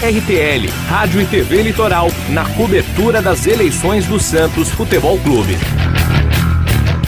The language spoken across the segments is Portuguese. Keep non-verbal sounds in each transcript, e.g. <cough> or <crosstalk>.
RTL, Rádio e TV Litoral, na cobertura das eleições do Santos Futebol Clube.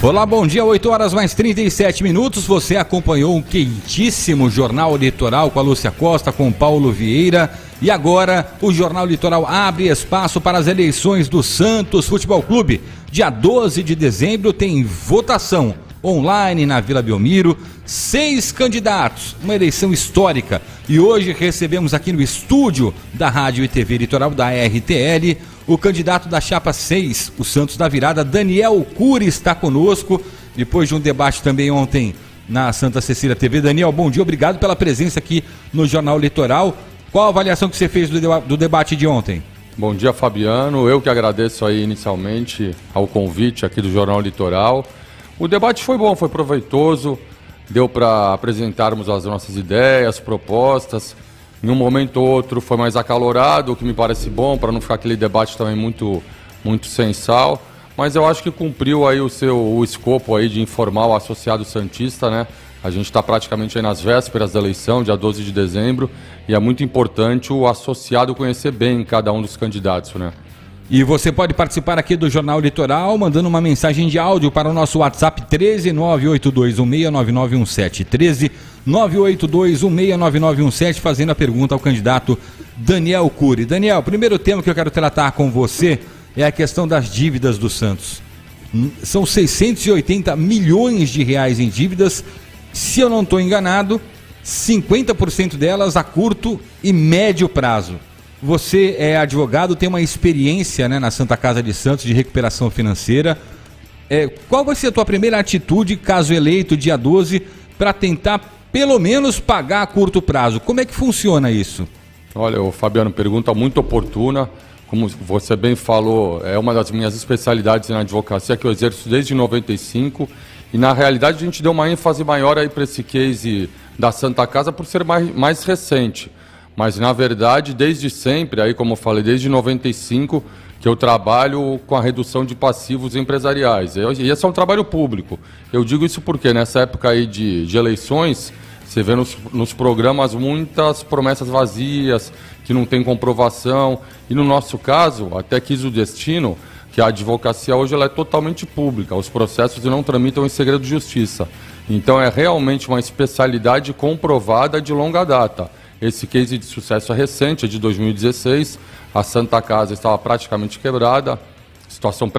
Olá, bom dia, 8 horas mais 37 minutos. Você acompanhou um quentíssimo Jornal Litoral com a Lúcia Costa, com Paulo Vieira. E agora o Jornal Litoral abre espaço para as eleições do Santos Futebol Clube. Dia 12 de dezembro tem votação online na Vila Belmiro. Seis candidatos, uma eleição histórica. E hoje recebemos aqui no estúdio da Rádio e TV Litoral da RTL o candidato da chapa 6, o Santos da Virada, Daniel Cury, está conosco. Depois de um debate também ontem na Santa Cecília TV. Daniel, bom dia, obrigado pela presença aqui no Jornal Litoral. Qual a avaliação que você fez do, do debate de ontem? Bom dia, Fabiano. Eu que agradeço aí inicialmente ao convite aqui do Jornal Litoral. O debate foi bom, foi proveitoso, deu para apresentarmos as nossas ideias, propostas. Em um momento ou outro foi mais acalorado, o que me parece bom, para não ficar aquele debate também muito, muito sensal. Mas eu acho que cumpriu aí o seu o escopo aí de informar o associado Santista, né? A gente está praticamente aí nas vésperas da eleição, dia 12 de dezembro, e é muito importante o associado conhecer bem cada um dos candidatos, né? E você pode participar aqui do Jornal Litoral mandando uma mensagem de áudio para o nosso WhatsApp 13 982169917. 13 982169917, fazendo a pergunta ao candidato Daniel Cury. Daniel, primeiro tema que eu quero tratar com você é a questão das dívidas do Santos. São 680 milhões de reais em dívidas. Se eu não estou enganado, 50% delas a curto e médio prazo. Você é advogado, tem uma experiência né, na Santa Casa de Santos de recuperação financeira. É, qual vai ser a tua primeira atitude, caso eleito, dia 12, para tentar pelo menos pagar a curto prazo? Como é que funciona isso? Olha, o Fabiano, pergunta muito oportuna. Como você bem falou, é uma das minhas especialidades na advocacia que eu exerço desde 95. E na realidade a gente deu uma ênfase maior aí para esse case da Santa Casa por ser mais, mais recente. Mas, na verdade, desde sempre, aí como eu falei, desde 95, que eu trabalho com a redução de passivos empresariais. E esse é um trabalho público. Eu digo isso porque nessa época aí de, de eleições, você vê nos, nos programas muitas promessas vazias, que não tem comprovação. E no nosso caso, até quis o destino, que a advocacia hoje ela é totalmente pública. Os processos não tramitam em segredo de justiça. Então é realmente uma especialidade comprovada de longa data. Esse case de sucesso é recente, é de 2016. A Santa Casa estava praticamente quebrada, situação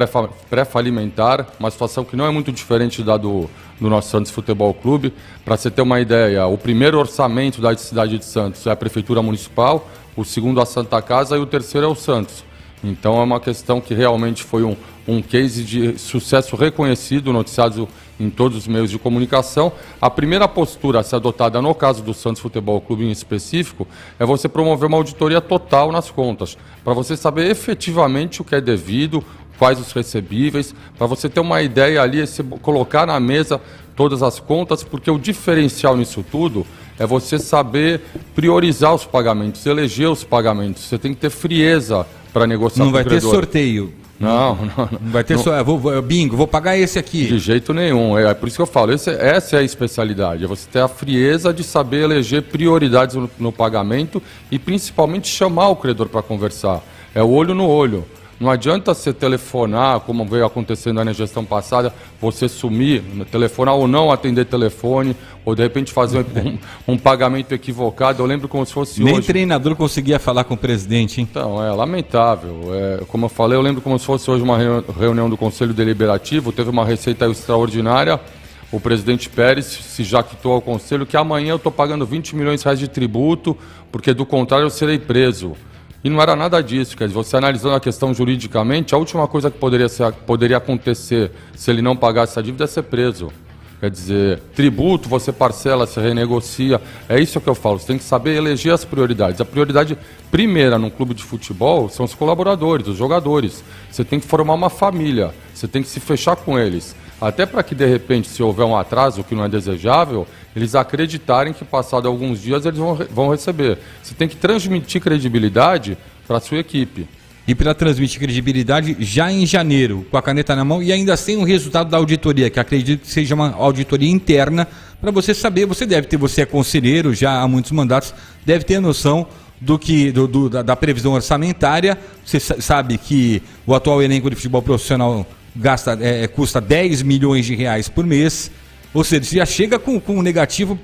pré-falimentar, uma situação que não é muito diferente da do, do nosso Santos Futebol Clube. Para você ter uma ideia, o primeiro orçamento da cidade de Santos é a Prefeitura Municipal, o segundo a Santa Casa e o terceiro é o Santos. Então é uma questão que realmente foi um, um case de sucesso reconhecido, noticiado em todos os meios de comunicação. A primeira postura a ser adotada no caso do Santos Futebol Clube em específico é você promover uma auditoria total nas contas, para você saber efetivamente o que é devido, quais os recebíveis, para você ter uma ideia ali, colocar na mesa todas as contas, porque o diferencial nisso tudo é você saber priorizar os pagamentos, eleger os pagamentos. Você tem que ter frieza para negociar Não vai ter sorteio. Não, não, não. Vai ter não. só. Vou, vou, bingo, vou pagar esse aqui. De jeito nenhum. É, é por isso que eu falo, esse, essa é a especialidade. É você ter a frieza de saber eleger prioridades no, no pagamento e principalmente chamar o credor para conversar. É o olho no olho. Não adianta você telefonar, como veio acontecendo na gestão passada, você sumir, telefonar ou não atender telefone, ou de repente fazer um, um pagamento equivocado. Eu lembro como se fosse Nem hoje. treinador conseguia falar com o presidente, hein? Então, é lamentável. É, como eu falei, eu lembro como se fosse hoje uma reunião do Conselho Deliberativo, teve uma receita extraordinária. O presidente Pérez se jactou ao Conselho que amanhã eu estou pagando 20 milhões de reais de tributo, porque do contrário eu serei preso. E não era nada disso. Quer dizer, você analisando a questão juridicamente, a última coisa que poderia, ser, poderia acontecer se ele não pagasse a dívida é ser preso. Quer dizer, tributo você parcela, você renegocia. É isso que eu falo. Você tem que saber eleger as prioridades. A prioridade primeira num clube de futebol são os colaboradores, os jogadores. Você tem que formar uma família. Você tem que se fechar com eles. Até para que, de repente, se houver um atraso que não é desejável, eles acreditarem que, passado alguns dias, eles vão, vão receber. Você tem que transmitir credibilidade para a sua equipe. e para transmitir credibilidade já em janeiro, com a caneta na mão e ainda sem o resultado da auditoria, que acredito que seja uma auditoria interna, para você saber, você deve ter, você é conselheiro já há muitos mandatos, deve ter noção do que do, do da, da, previsão orçamentária. Você sabe que o atual elenco de futebol profissional gasta, é, é custa 10 milhões de reais por mês, ou seja, já chega com, com um negativo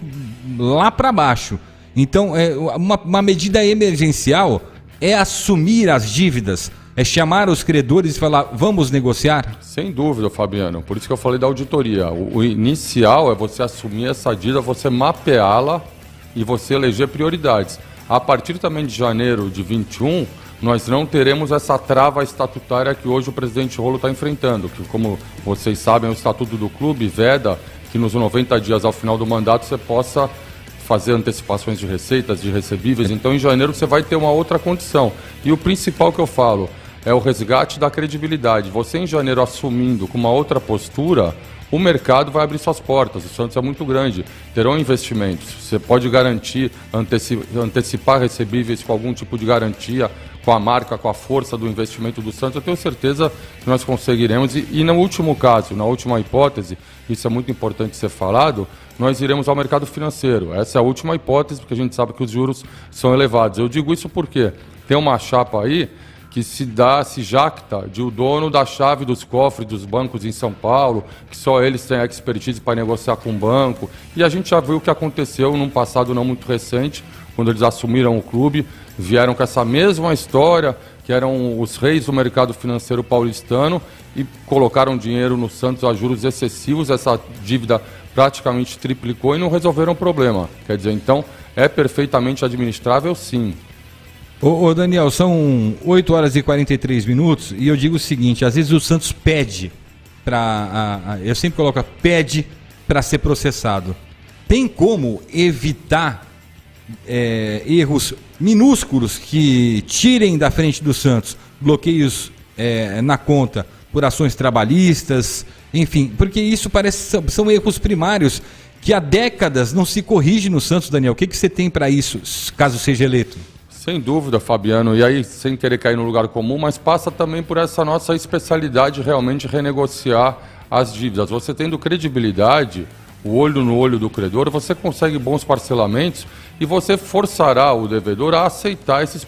lá para baixo. Então, é, uma, uma medida emergencial é assumir as dívidas, é chamar os credores e falar, vamos negociar? Sem dúvida, Fabiano. Por isso que eu falei da auditoria. O, o inicial é você assumir essa dívida, você mapeá-la e você eleger prioridades. A partir também de janeiro de 21, nós não teremos essa trava estatutária que hoje o presidente Rolo está enfrentando, que como vocês sabem, o estatuto do clube veda que nos 90 dias ao final do mandato você possa fazer antecipações de receitas, de recebíveis. Então, em janeiro, você vai ter uma outra condição. E o principal que eu falo é o resgate da credibilidade. Você, em janeiro, assumindo com uma outra postura, o mercado vai abrir suas portas. O Santos é muito grande, terão investimentos. Você pode garantir, antecipar recebíveis com algum tipo de garantia, com a marca, com a força do investimento do Santos. Eu tenho certeza que nós conseguiremos. E, e no último caso, na última hipótese, isso é muito importante ser falado, nós iremos ao mercado financeiro. Essa é a última hipótese, porque a gente sabe que os juros são elevados. Eu digo isso porque tem uma chapa aí que se dá, se jacta de o dono da chave dos cofres dos bancos em São Paulo, que só eles têm expertise para negociar com o banco. E a gente já viu o que aconteceu num passado não muito recente, quando eles assumiram o clube, vieram com essa mesma história, que eram os reis do mercado financeiro paulistano, e colocaram dinheiro no Santos a juros excessivos, essa dívida praticamente triplicou e não resolveram o problema. Quer dizer, então é perfeitamente administrável, sim. Ô, ô, Daniel, são 8 horas e 43 minutos e eu digo o seguinte: às vezes o Santos pede para. Eu sempre coloco pede para ser processado. Tem como evitar é, erros minúsculos que tirem da frente do Santos bloqueios é, na conta por ações trabalhistas, enfim, porque isso parece são, são erros primários que há décadas não se corrige no Santos, Daniel. O que, que você tem para isso, caso seja eleito? Sem dúvida, Fabiano. E aí, sem querer cair no lugar comum, mas passa também por essa nossa especialidade realmente renegociar as dívidas. Você tendo credibilidade, o olho no olho do credor, você consegue bons parcelamentos e você forçará o devedor a aceitar esses,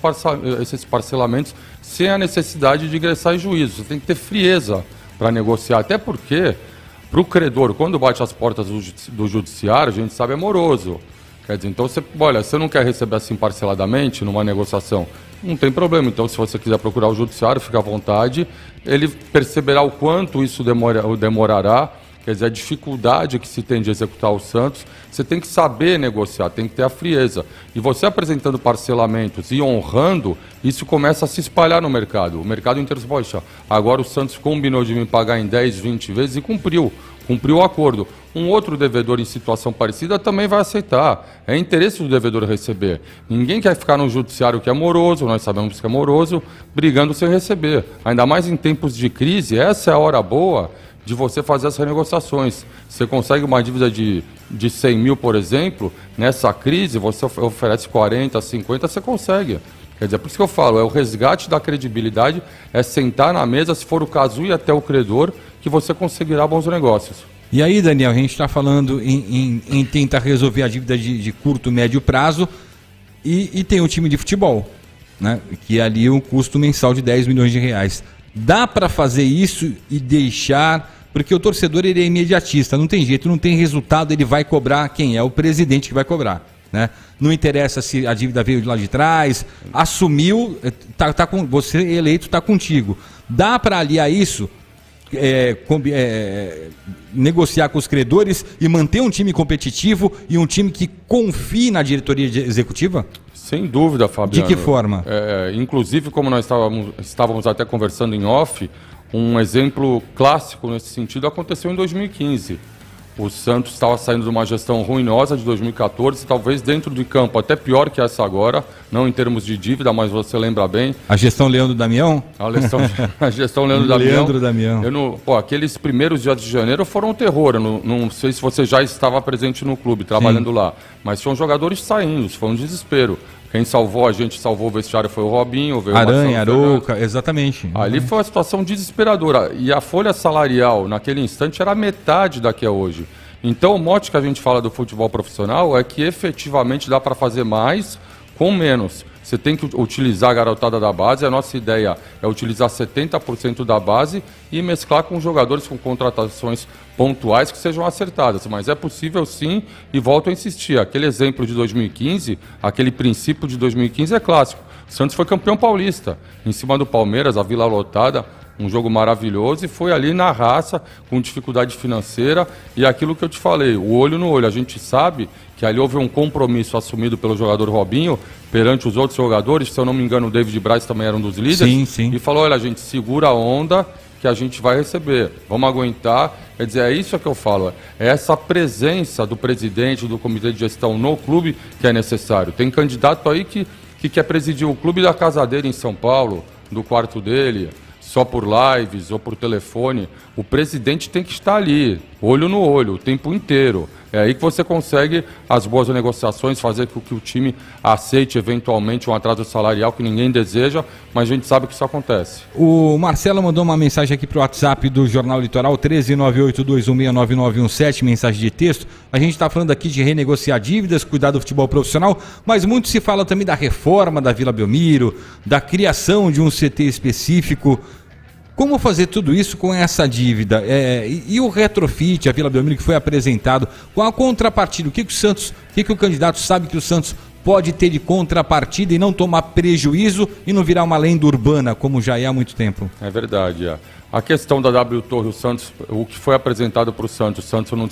esses parcelamentos sem a necessidade de ingressar em juízo. Você tem que ter frieza para negociar, até porque para o credor, quando bate as portas do, do judiciário, a gente sabe é moroso. Quer dizer, então você, olha, você não quer receber assim parceladamente numa negociação, não tem problema. Então, se você quiser procurar o judiciário, fica à vontade. Ele perceberá o quanto isso demora, demorará Quer dizer, a dificuldade que se tem de executar o Santos, você tem que saber negociar, tem que ter a frieza. E você apresentando parcelamentos e honrando, isso começa a se espalhar no mercado. O mercado inteiro diz, poxa, agora o Santos combinou de me pagar em 10, 20 vezes e cumpriu. Cumpriu o acordo. Um outro devedor em situação parecida também vai aceitar. É interesse do devedor receber. Ninguém quer ficar no judiciário que é moroso, nós sabemos que é moroso, brigando sem receber. Ainda mais em tempos de crise, essa é a hora boa de você fazer as renegociações. Você consegue uma dívida de, de 100 mil, por exemplo, nessa crise, você oferece 40, 50, você consegue. Quer dizer, por isso que eu falo, é o resgate da credibilidade, é sentar na mesa, se for o caso, ir até o credor, que você conseguirá bons negócios. E aí, Daniel, a gente está falando em, em, em, tentar resolver a dívida de, de curto, médio prazo e, e, tem o time de futebol, né? que é ali um custo mensal de 10 milhões de reais. Dá para fazer isso e deixar porque o torcedor ele é imediatista, não tem jeito, não tem resultado, ele vai cobrar quem é o presidente que vai cobrar. Né? Não interessa se a dívida veio de lá de trás, assumiu, eh, tá, tá com, você eleito está contigo. Dá para aliar isso, é, é, negociar com os credores e manter um time competitivo e um time que confie na diretoria executiva? Sem dúvida, Fabiano. De que forma? É, inclusive, como nós estávamos, estávamos até conversando em off, um exemplo clássico nesse sentido aconteceu em 2015. O Santos estava saindo de uma gestão ruinosa de 2014, talvez dentro de campo até pior que essa agora. não em termos de dívida, mas você lembra bem. A gestão Leandro Damião? A gestão, <laughs> a gestão Leandro Damião. Leandro Damião. Eu não, pô, aqueles primeiros dias de janeiro foram um terror. Não, não sei se você já estava presente no clube, trabalhando Sim. lá. Mas são jogadores saindo, foi um desespero. Quem salvou a gente, salvou o vestiário foi o Robinho, veio Aranha, Arouca, exatamente. Ali foi uma situação desesperadora. E a folha salarial, naquele instante, era metade da que é hoje. Então, o mote que a gente fala do futebol profissional é que efetivamente dá para fazer mais com menos. Você tem que utilizar a garotada da base. A nossa ideia é utilizar 70% da base e mesclar com jogadores com contratações pontuais que sejam acertadas. Mas é possível sim, e volto a insistir. Aquele exemplo de 2015, aquele princípio de 2015 é clássico. Santos foi campeão paulista, em cima do Palmeiras, a Vila Lotada um jogo maravilhoso e foi ali na raça, com dificuldade financeira e aquilo que eu te falei, o olho no olho. A gente sabe que ali houve um compromisso assumido pelo jogador Robinho perante os outros jogadores, se eu não me engano o David Braz também era um dos líderes, sim, sim. e falou, olha, a gente segura a onda que a gente vai receber, vamos aguentar. Quer dizer, é isso que eu falo, é essa presença do presidente, do comitê de gestão no clube que é necessário. Tem candidato aí que, que quer presidir o clube da casa dele em São Paulo, do quarto dele, só por lives ou por telefone, o presidente tem que estar ali, olho no olho, o tempo inteiro. É aí que você consegue as boas negociações, fazer com que o time aceite eventualmente um atraso salarial que ninguém deseja, mas a gente sabe que isso acontece. O Marcelo mandou uma mensagem aqui para o WhatsApp do Jornal Litoral, 13982169917, mensagem de texto. A gente está falando aqui de renegociar dívidas, cuidar do futebol profissional, mas muito se fala também da reforma da Vila Belmiro, da criação de um CT específico. Como fazer tudo isso com essa dívida? É, e, e, o retrofit, a Vila Belmiro que foi apresentado, com a contrapartida, o que, que o Santos, o que, que o candidato sabe que o Santos pode ter de contrapartida e não tomar prejuízo e não virar uma lenda urbana, como já é há muito tempo? É verdade. É. A questão da W Torre, o Santos, o que foi apresentado para o Santos, o Santos não,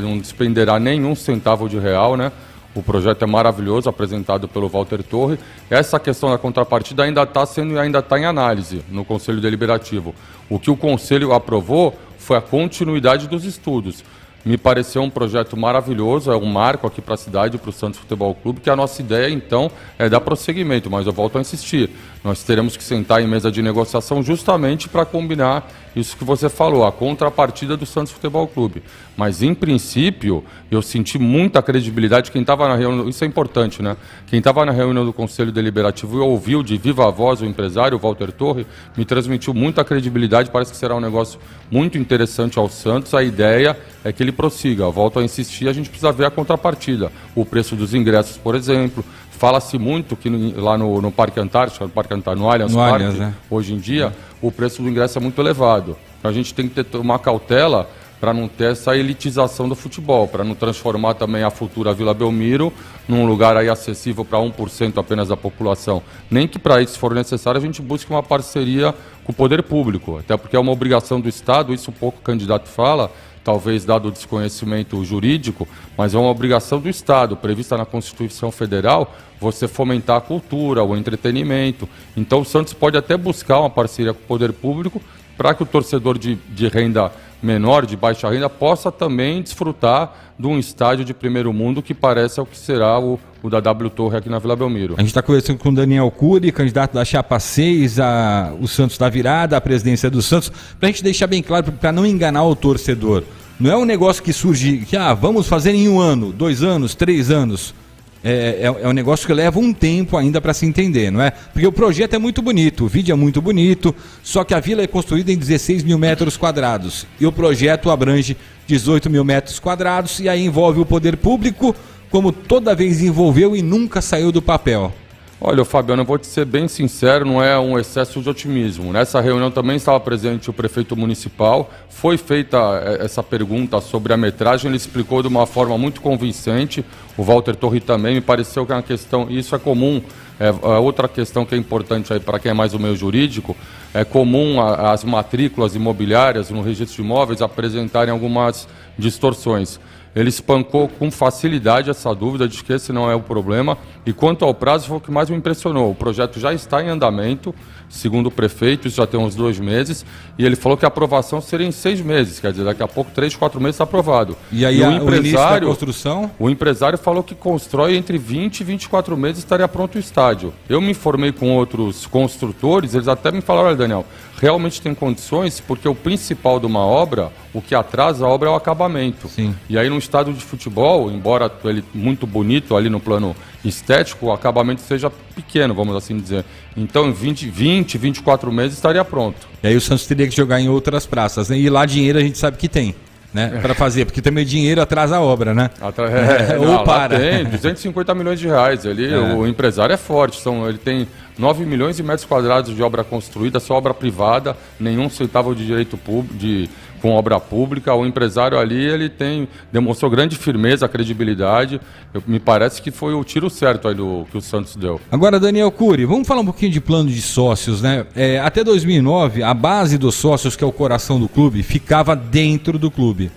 não despenderá nenhum centavo de real, né? O projeto é maravilhoso, apresentado pelo Walter Torre. Essa questão da contrapartida ainda está sendo e ainda está em análise no Conselho Deliberativo. O que o Conselho aprovou foi a continuidade dos estudos. Me pareceu um projeto maravilhoso, é um marco aqui para a cidade, para o Santos Futebol Clube, que a nossa ideia, então, é dar prosseguimento, mas eu volto a insistir. Nós teremos que sentar em mesa de negociação justamente para combinar isso que você falou, a contrapartida do Santos Futebol Clube. Mas, em princípio, eu senti muita credibilidade. Quem estava na reunião, isso é importante, né? Quem estava na reunião do Conselho Deliberativo e ouviu de viva voz o empresário, Walter Torre, me transmitiu muita credibilidade. Parece que será um negócio muito interessante ao Santos. A ideia é que ele prossiga. Volto a insistir, a gente precisa ver a contrapartida. O preço dos ingressos, por exemplo, Fala-se muito que lá no, no Parque Antártico, no Parque Antártico, no Allianz no Parque, Allianz, né? hoje em dia, o preço do ingresso é muito elevado. Então a gente tem que ter uma cautela para não ter essa elitização do futebol, para não transformar também a futura Vila Belmiro num lugar aí acessível para 1% apenas da população. Nem que para isso, se for necessário, a gente busque uma parceria com o poder público, até porque é uma obrigação do Estado, isso um pouco o candidato fala, talvez dado o desconhecimento jurídico, mas é uma obrigação do Estado, prevista na Constituição Federal, você fomentar a cultura, o entretenimento. Então o Santos pode até buscar uma parceria com o poder público para que o torcedor de, de renda menor, de baixa renda, possa também desfrutar de um estádio de primeiro mundo que parece é o que será o, o da W Torre aqui na Vila Belmiro. A gente está conversando com o Daniel Cury, candidato da Chapa 6, a, o Santos da Virada, a presidência do Santos, para a gente deixar bem claro, para não enganar o torcedor. Não é um negócio que surge, que ah, vamos fazer em um ano, dois anos, três anos. É, é, é um negócio que leva um tempo ainda para se entender, não é? Porque o projeto é muito bonito, o vídeo é muito bonito, só que a vila é construída em 16 mil metros quadrados e o projeto abrange 18 mil metros quadrados e aí envolve o poder público, como toda vez envolveu e nunca saiu do papel. Olha, Fabiano, eu vou te ser bem sincero, não é um excesso de otimismo. Nessa reunião também estava presente o prefeito municipal. Foi feita eh, essa pergunta sobre a metragem, ele explicou de uma forma muito convincente. O Walter Torre também me pareceu que é uma questão, isso é comum. É, é outra questão que é importante aí para quem é mais o meio jurídico, é comum as matrículas imobiliárias no registro de imóveis apresentarem algumas distorções. Ele espancou com facilidade essa dúvida de que esse não é o problema. E quanto ao prazo, foi o que mais me impressionou. O projeto já está em andamento, segundo o prefeito, isso já tem uns dois meses, e ele falou que a aprovação seria em seis meses, quer dizer, daqui a pouco, três, quatro meses está aprovado. E aí e a, o empresário, o construção? O empresário falou que constrói entre 20 e 24 meses estaria pronto o estádio. Eu me informei com outros construtores, eles até me falaram, olha Daniel, realmente tem condições, porque o principal de uma obra, o que atrasa a obra é o acabamento. Sim. E aí no estádio de futebol, embora ele muito bonito ali no plano estético, o acabamento seja pequeno, vamos assim dizer. Então em 20, 20 24 meses estaria pronto. E aí o Santos teria que jogar em outras praças. Né? E lá dinheiro a gente sabe que tem. Né, para fazer, porque também dinheiro atrasa a obra, né? Atra... É, <laughs> Ou não, para. Tem 250 milhões de reais ali. É. O empresário é forte. São, ele tem 9 milhões de metros quadrados de obra construída, só obra privada, nenhum centavo de direito público, de, com obra pública. O empresário ali, ele tem, demonstrou grande firmeza, credibilidade. Eu, me parece que foi o tiro certo aí do, que o Santos deu. Agora, Daniel Cury, vamos falar um pouquinho de plano de sócios, né? É, até 2009, a base dos sócios, que é o coração do clube, ficava dentro do clube.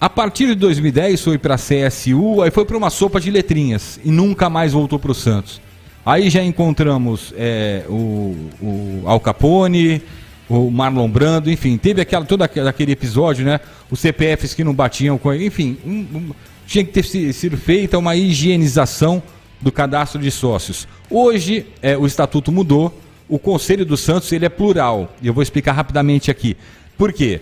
A partir de 2010 foi para a CSU, aí foi para uma sopa de letrinhas e nunca mais voltou para o Santos. Aí já encontramos é, o, o Al Capone, o Marlon Brando, enfim, teve aquela, todo aquele episódio, né? Os CPFs que não batiam com. Enfim, um, um, tinha que ter sido feita uma higienização do cadastro de sócios. Hoje é, o estatuto mudou, o Conselho do Santos ele é plural. E eu vou explicar rapidamente aqui. Por quê?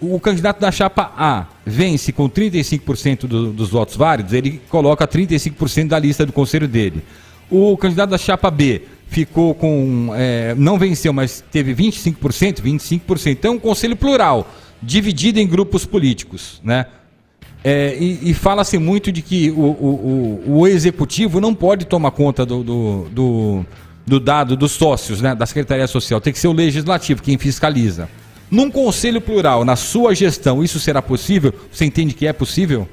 O candidato da chapa A vence com 35% do, dos votos válidos, ele coloca 35% da lista do conselho dele. O candidato da chapa B ficou com. É, não venceu, mas teve 25%, 25%. Então, é um conselho plural, dividido em grupos políticos. Né? É, e, e fala-se muito de que o, o, o, o, executivo não pode tomar conta do, do, do, do dado dos sócios né, da Secretaria Social, tem que ser o legislativo quem fiscaliza. Num conselho plural, na sua gestão, isso será possível? Você entende que é possível?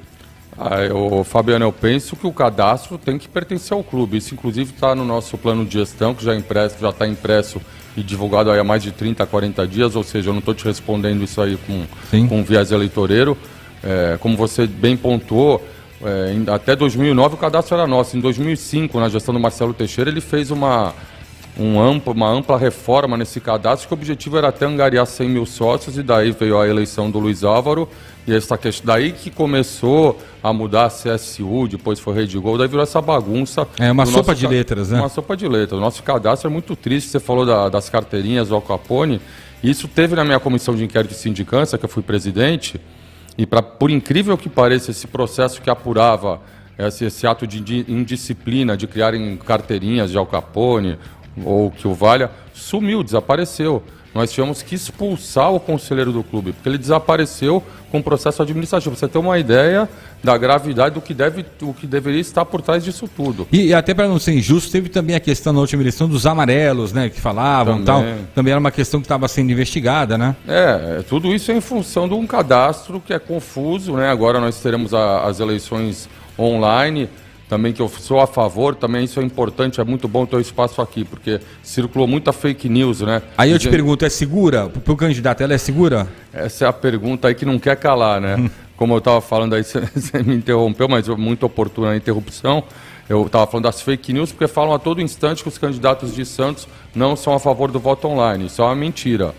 Ah, eu, Fabiano, eu penso que o cadastro tem que pertencer ao clube. Isso, inclusive, está no nosso plano de gestão, que já já está impresso e divulgado há mais de 30, 40 dias. Ou seja, eu não estou te respondendo isso aí com, com viés eleitoreiro. É, como você bem pontuou, é, até 2009 o cadastro era nosso. Em 2005, na gestão do Marcelo Teixeira, ele fez uma, um amplo, uma ampla reforma nesse cadastro, que o objetivo era até angariar 100 mil sócios, e daí veio a eleição do Luiz Álvaro, e essa questão, daí que começou a mudar a CSU, depois foi Rede Gol, daí virou essa bagunça. É uma sopa de letras, né? Uma sopa de letras. O nosso cadastro é muito triste. Você falou da, das carteirinhas do Al Capone. Isso teve na minha comissão de inquérito de sindicância, que eu fui presidente, e pra, por incrível que pareça, esse processo que apurava esse, esse ato de indisciplina de criarem carteirinhas de Al Capone ou que o valha, sumiu, desapareceu nós tivemos que expulsar o conselheiro do clube, porque ele desapareceu com o processo administrativo. Você tem uma ideia da gravidade do que, deve, o que deveria estar por trás disso tudo. E, e até para não ser injusto, teve também a questão na última eleição dos amarelos, né, que falavam também. tal. Também era uma questão que estava sendo investigada, né? É, tudo isso é em função de um cadastro que é confuso, né? Agora nós teremos a, as eleições online também que eu sou a favor, também isso é importante, é muito bom ter o espaço aqui, porque circulou muita fake news, né? Aí eu te pergunto, é segura? Para o candidato, ela é segura? Essa é a pergunta aí que não quer calar, né? Hum. Como eu estava falando aí, <laughs> você me interrompeu, mas muito oportuna a interrupção. Eu estava falando das fake news, porque falam a todo instante que os candidatos de Santos não são a favor do voto online. Isso é uma mentira.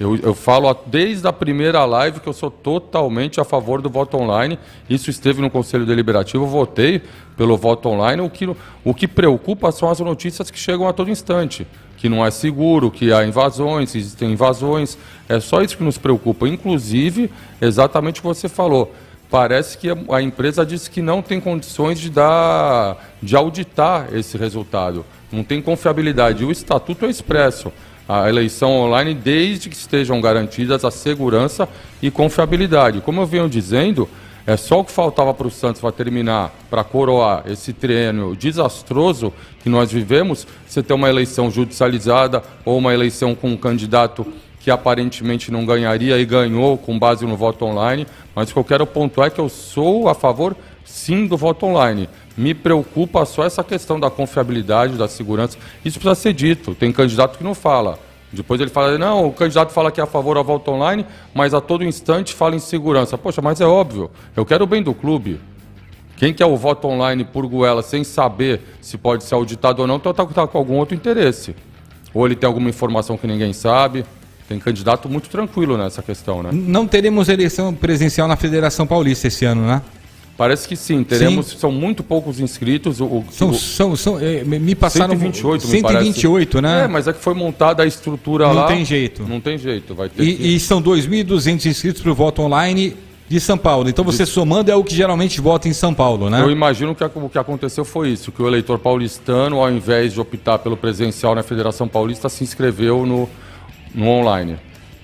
Eu, eu falo desde a primeira live que eu sou totalmente a favor do voto online. Isso esteve no Conselho Deliberativo, eu votei pelo voto online. O que, o que preocupa são as notícias que chegam a todo instante. Que não é seguro, que há invasões, existem invasões. É só isso que nos preocupa. Inclusive, exatamente o que você falou. Parece que a empresa disse que não tem condições de dar, de auditar esse resultado. Não tem confiabilidade. O estatuto é expresso a eleição online desde que estejam garantidas a segurança e confiabilidade. Como eu venho dizendo, é só o que faltava para o Santos para terminar, para coroar esse triênio desastroso que nós vivemos, você ter uma eleição judicializada ou uma eleição com um candidato que aparentemente não ganharia e ganhou com base no voto online. Mas o que eu quero pontuar é que eu sou a favor, sim, do voto online. Me preocupa só essa questão da confiabilidade, da segurança. Isso precisa ser dito. Tem candidato que não fala. Depois ele fala, não, o candidato fala que é a favor da volta online, mas a todo instante fala em segurança. Poxa, mas é óbvio, eu quero o bem do clube. Quem quer o voto online por goela sem saber se pode ser auditado ou não, então está tá com algum outro interesse. ou ele tem alguma informação que ninguém sabe. Tem candidato muito tranquilo nessa questão, né? Não teremos eleição presencial na Federação Paulista esse ano, né? Parece que sim, teremos, sim. são muito poucos inscritos. O, são, o, são, são, é, me passaram 128, 128 me né? É, mas é que foi montada a estrutura não lá. Não tem jeito. Não tem jeito, vai ter E, que... e são 2.200 inscritos para o voto online de São Paulo. Então você de... somando é o que geralmente vota em São Paulo, né? Eu imagino que o que aconteceu foi isso, que o eleitor paulistano, ao invés de optar pelo presencial na Federação Paulista, se inscreveu no, no online.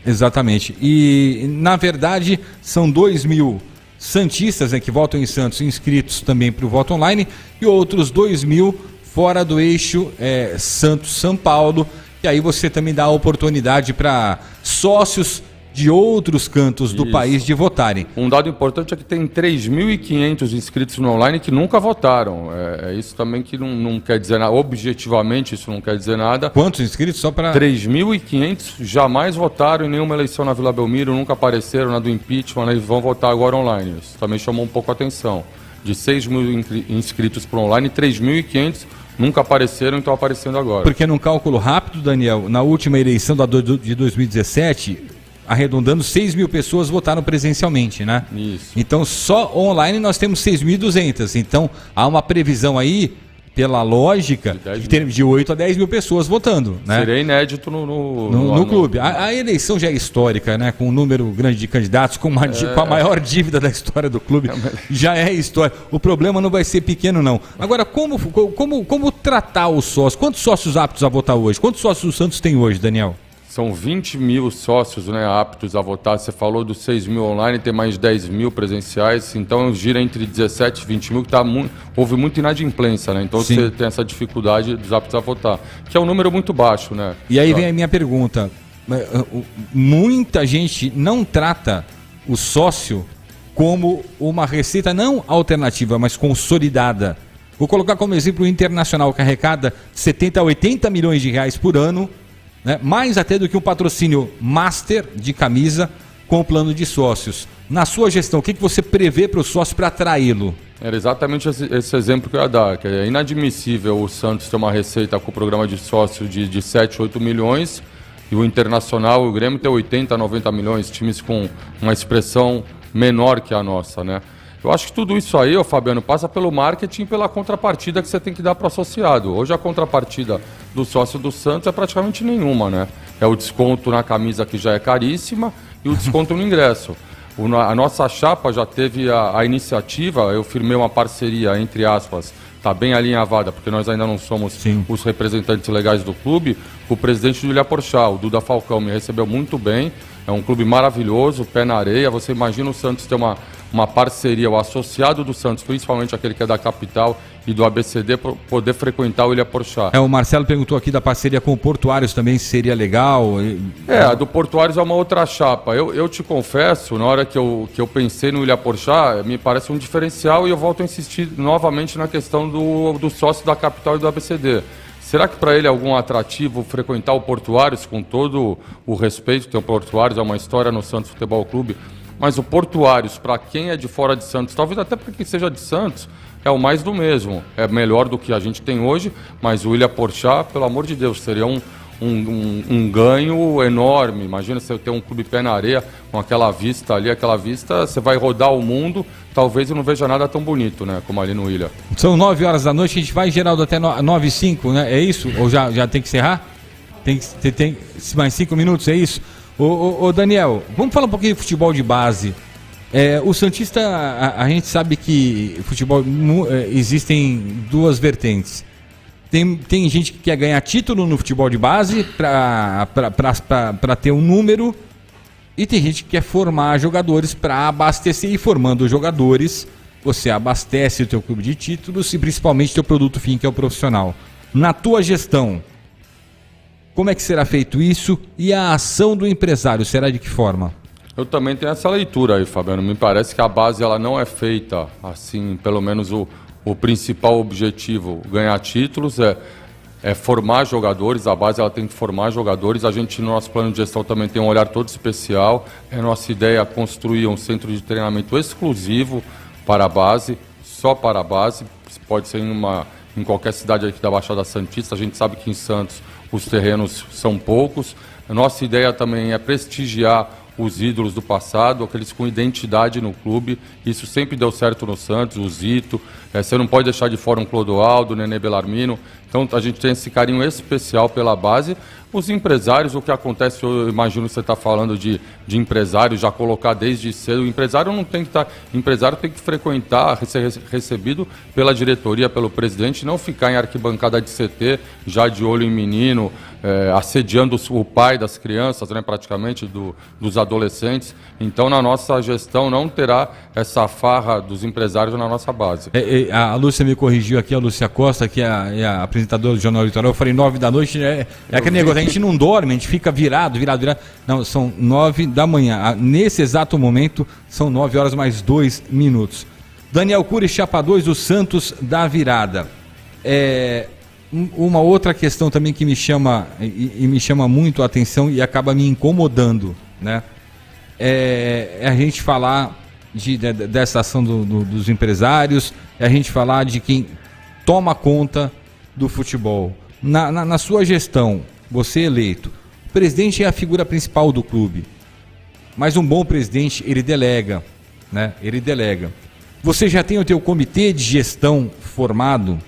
Exatamente. E, na verdade, são 2 mil santistas né, que votam em Santos inscritos também para o voto online e outros 2 mil fora do eixo é, Santos-São Paulo. E aí você também dá a oportunidade para sócios de outros cantos do Isso. país de votarem. Um dado importante é que tem 3.500 inscritos no online que nunca votaram. É, é isso também que não, não, quer dizer nada. Objetivamente, isso não quer dizer nada. Quantos inscritos? Só para. 3.500 jamais votaram em nenhuma eleição na Vila Belmiro, nunca apareceram na do impeachment, né, e vão votar agora online. Isso também chamou um pouco a atenção. De 6 mil inscritos por online, 3.500 nunca apareceram e estão aparecendo agora. Porque num cálculo rápido, Daniel, na última eleição de 2017, arredondando, 6 mil pessoas votaram presencialmente, né? Isso. Então, só online nós temos 6.200. Então, há uma previsão aí, pela lógica, de, ter, de 8 a 10 mil pessoas votando, né? Seria inédito no, no, no, no, no clube. A, a, eleição já é histórica, né? Com um número grande de candidatos, com, uma, é... com a maior dívida da história do clube. Já é história. O problema não vai ser pequeno, não. Agora, como, como, como tratar os sócios? Quantos sócios aptos a votar hoje? Quantos sócios o Santos tem hoje, Daniel? São 20 mil sócios né, aptos a votar. Você falou dos 6 mil online, tem mais 10 mil presenciais. Então gira entre 17 e 20 mil, que tá mu houve muita inadimplência, né? Então Sim. você tem essa dificuldade dos aptos a votar, que é um número muito baixo, né? E aí vem a minha pergunta. É, muita gente não trata o sócio como uma receita não alternativa, mas consolidada. Vou colocar como exemplo o Internacional, que arrecada 70 a 80 milhões de reais por ano né? mais até do que um patrocínio master de camisa com o plano de sócios. Na sua gestão, o que, que você prevê para o sócio para atraí-lo? Era exatamente esse, exemplo que eu ia dar, que é inadmissível o Santos ter uma receita com o programa de sócio de, de 7, 8 milhões e o Internacional, o Grêmio ter 80, 90 milhões, times com uma expressão menor que a nossa, né? Eu acho que tudo isso aí, ô Fabiano, passa pelo marketing pela contrapartida que você tem que dar para o associado. Hoje a contrapartida do sócio do Santos é praticamente nenhuma, né? É o desconto na camisa que já é caríssima e o <laughs> desconto no ingresso. O, a nossa chapa já teve a, a, iniciativa, eu firmei uma parceria, entre aspas, está bem alinhavada, porque nós ainda não somos Sim. os representantes legais do clube, o presidente do Ilha Porchá, o Duda Falcão, me recebeu muito bem, é um clube maravilhoso, pé na areia, você imagina o Santos ter uma uma parceria, o associado do Santos, principalmente aquele que é da capital e do ABCD, poder frequentar o Ilha Porchá. É, o Marcelo perguntou aqui da parceria com o Portuários também, se seria legal. É, a do Portuários é uma outra chapa. Eu, eu te confesso, na hora que eu, que eu pensei no Ilha Porchá, me parece um diferencial e eu volto a insistir novamente na questão do, do sócio da capital e do ABCD. Será que para ele é algum atrativo frequentar o Portuários com todo o respeito? Tem o Portuários, é uma história no Santos Futebol Clube mas o Portuários, para quem é de fora de Santos, talvez até para quem seja de Santos, é o mais do mesmo. É melhor do que a gente tem hoje, mas o Ilha Porchá, pelo amor de Deus, seria um, um, um, um, ganho enorme. Imagina você ter um clube pé na areia com aquela vista ali, aquela vista, você vai rodar o mundo, talvez eu não veja nada tão bonito, né, como ali no Ilha. São 9 horas da noite, a gente vai, Geraldo, até 9 e 5, né? É isso? Ou já, já tem que encerrar? Tem, tem, tem mais 5 minutos, é isso? Ô, ô, ô, Daniel, vamos falar um pouquinho de futebol de base. É, o Santista, a, a, gente sabe que futebol é, existem duas vertentes. Tem, tem gente que quer ganhar título no futebol de base para ter um número e tem gente que quer formar jogadores para abastecer e formando jogadores você abastece o teu clube de títulos e principalmente teu produto fim que é o profissional. Na tua gestão, como é que será feito isso e a ação do empresário será de que forma? Eu também tenho essa leitura aí, Fabiano. Me parece que a base ela não é feita assim, pelo menos o, o principal objetivo, ganhar títulos, é, é formar jogadores. A base ela tem que formar jogadores. A gente, no nosso plano de gestão, também tem um olhar todo especial. É nossa ideia construir um centro de treinamento exclusivo para a base, só para a base. Pode ser em, uma, em qualquer cidade aqui da Baixada Santista. A gente sabe que em Santos os terrenos são poucos. A nossa ideia também é prestigiar os ídolos do passado, aqueles com identidade no clube. Isso sempre deu certo no Santos, o Zito. É, você não pode deixar de fora um Clodoaldo, Nenê Belarmino. Então a gente tem esse carinho especial pela base. Os empresários, o que acontece, eu imagino que você está falando de, de empresário, já colocar desde cedo. O empresário não tem que estar. Tá, empresário tem que frequentar, ser recebido pela diretoria, pelo presidente, não ficar em arquibancada de CT, já de olho em menino, é, assediando o pai das crianças, né, praticamente, do, dos adolescentes. Então, na nossa gestão, não terá essa farra dos empresários na nossa base. É, é, a Lúcia me corrigiu aqui, a Lúcia Costa, que é a, é a apresentadora do Jornal Litoral. Eu falei nove da noite, é, é aquele negócio, a gente não dorme, a gente fica virado, virado, virado. Não, são nove da manhã. Nesse exato momento, são nove horas mais dois minutos. Daniel Cury, Chapa 2 do Santos da Virada. É, uma outra questão também que me chama e, e, me chama muito a atenção e acaba me incomodando, né? É, é a gente falar de, de, dessa ação do, do, dos empresários, é a gente falar de quem toma conta do futebol. Na, na, na sua gestão, você eleito, o presidente é a figura principal do clube, mas um bom presidente ele delega, né? Ele delega. Você já tem o teu comitê de gestão formado?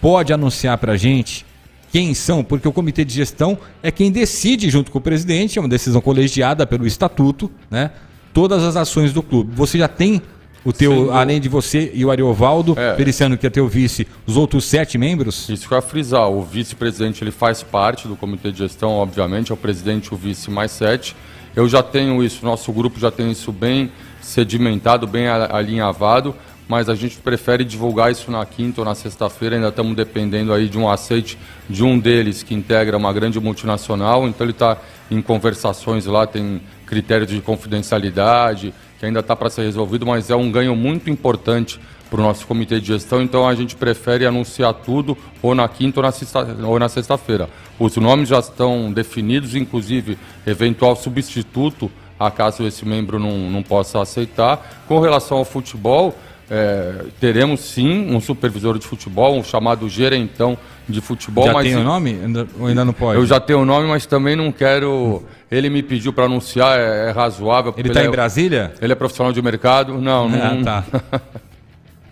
Pode anunciar para a gente quem são, porque o comitê de gestão é quem decide junto com o presidente, é uma decisão colegiada pelo estatuto, né? Todas as ações do clube. Você já tem o teu, além de você e o Ariovaldo, é. Feliciano, que é teu vice, os outros sete membros? Isso que eu ia frisar. O vice-presidente ele faz parte do comitê de gestão, obviamente, é o presidente, o vice mais sete. Eu já tenho isso, nosso grupo já tem isso bem sedimentado, bem alinhavado mas a gente prefere divulgar isso na quinta ou na sexta-feira. Ainda estamos dependendo aí de um aceite de um deles que integra uma grande multinacional, então ele está em conversações lá, tem critérios de confidencialidade, que ainda está para ser resolvido, mas é um ganho muito importante para o nosso comitê de gestão, então a gente prefere anunciar tudo ou na quinta ou na sexta-feira. Os nomes já estão definidos, inclusive eventual substituto, acaso esse membro não, não possa aceitar. Com relação ao futebol, é, teremos sim um supervisor de futebol, um chamado gerentão de futebol. Já mas, tem o nome? Ainda, ou ainda não pode? Eu já tenho o nome, mas também não quero. Ele me pediu para anunciar, é, é razoável. Ele está em é, Brasília? Ele é profissional de mercado? Não, <laughs> não. Ah, tá. <laughs>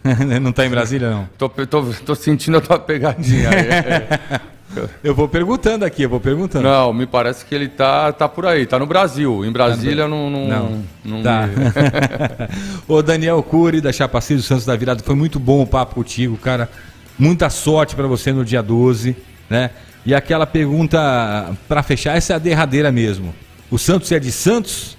<laughs> não está em Brasília, não? Tô, tô, tô sentindo a tua pegadinha. <laughs> Eu vou perguntando aqui, eu vou perguntando. Não, me parece que ele tá, tá por aí, tá no Brasil. Em Brasília tá não, não, não. não tá. Me... <laughs> Ô Daniel Cury, da Chapaci do Santos da Virada, foi muito bom o papo contigo, cara. Muita sorte para você no dia 12, né? E aquela pergunta para fechar, essa é a derradeira mesmo. O Santos é de Santos?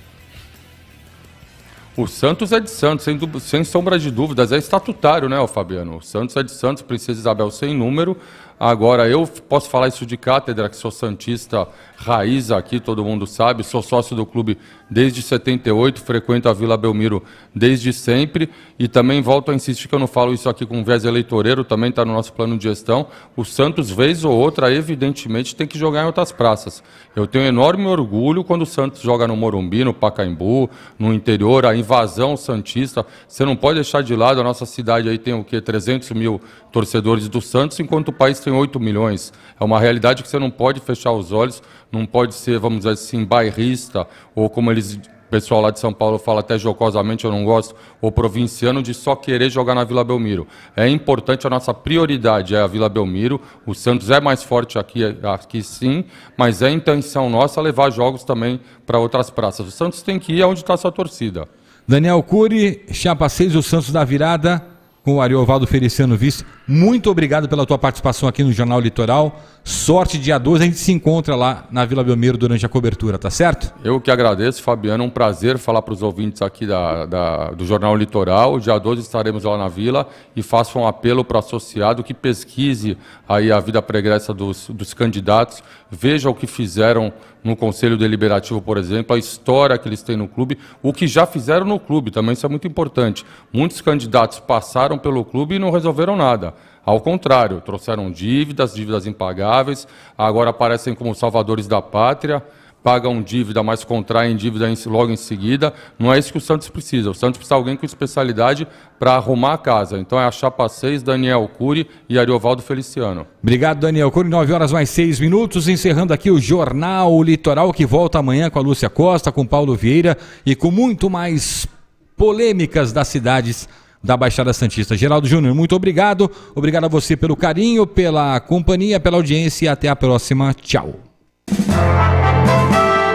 O Santos é de Santos, sem, sem sombra de dúvidas. É estatutário, né, Fabiano? O Santos é de Santos, Princesa Isabel sem número. Agora, eu posso falar isso de cátedra, que sou santista raiz aqui, todo mundo sabe, sou sócio do clube desde 78, frequento a Vila Belmiro desde sempre e também volto a insistir que eu não falo isso aqui com viés eleitoreiro, também está no nosso plano de gestão. O Santos, vez ou outra, evidentemente, tem que jogar em outras praças. Eu tenho enorme orgulho quando o Santos joga no Morumbi, no Pacaembu, no interior, a invasão santista. Você não pode deixar de lado, a nossa cidade aí tem o quê? 300 mil torcedores do Santos, enquanto o país tem 8 milhões. É uma realidade que você não pode fechar os olhos, não pode ser, vamos dizer assim, bairrista, ou como eles, o pessoal lá de São Paulo fala até jocosamente, eu não gosto, ou provinciano, de só querer jogar na Vila Belmiro. É importante, a nossa prioridade é a Vila Belmiro, o Santos é mais forte aqui, aqui sim, mas é intenção nossa levar jogos também para outras praças. O Santos tem que ir aonde está a sua torcida. Daniel Cury, Chapa 6, o Santos da Virada com o Ariovaldo Feliciano Vice. Muito obrigado pela tua participação aqui no Jornal Litoral. Sorte dia 12, a gente se encontra lá na Vila Belmiro durante a cobertura, tá certo? Eu que agradeço, Fabiano. Um prazer falar para os ouvintes aqui da, da, do Jornal Litoral. Dia 12 estaremos lá na Vila e faço um apelo para o associado que pesquise aí a vida pregressa dos, dos candidatos, veja o que fizeram no Conselho Deliberativo, por exemplo, a história que eles têm no clube, o que já fizeram no clube, também isso é muito importante. Muitos candidatos passaram pelo clube e não resolveram nada. Ao contrário, trouxeram dívidas, dívidas impagáveis, agora aparecem como salvadores da pátria. pagam dívida, mas contraem dívida logo em seguida. Não é isso que o Santos precisa. O Santos precisa de alguém com especialidade para arrumar a casa. Então é a chapa 6, Daniel Cury e Ariovaldo Feliciano. Obrigado, Daniel Cury. 9 horas mais 6 minutos, encerrando aqui o Jornal Litoral, que volta amanhã com a Lúcia Costa, com Paulo Vieira e com muito mais polêmicas das cidades da Baixada Santista. Geraldo Júnior, muito obrigado. Obrigado a você pelo carinho, pela companhia, pela audiência e até a próxima. Tchau.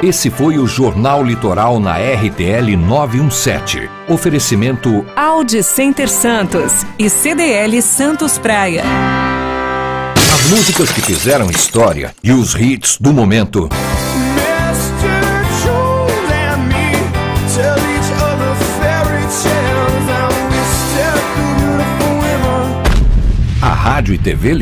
Esse foi o Jornal Litoral na RTL 917. Oferecimento Audi Center Santos e CDL Santos Praia. As músicas que fizeram história e os hits do momento. A Rádio e TV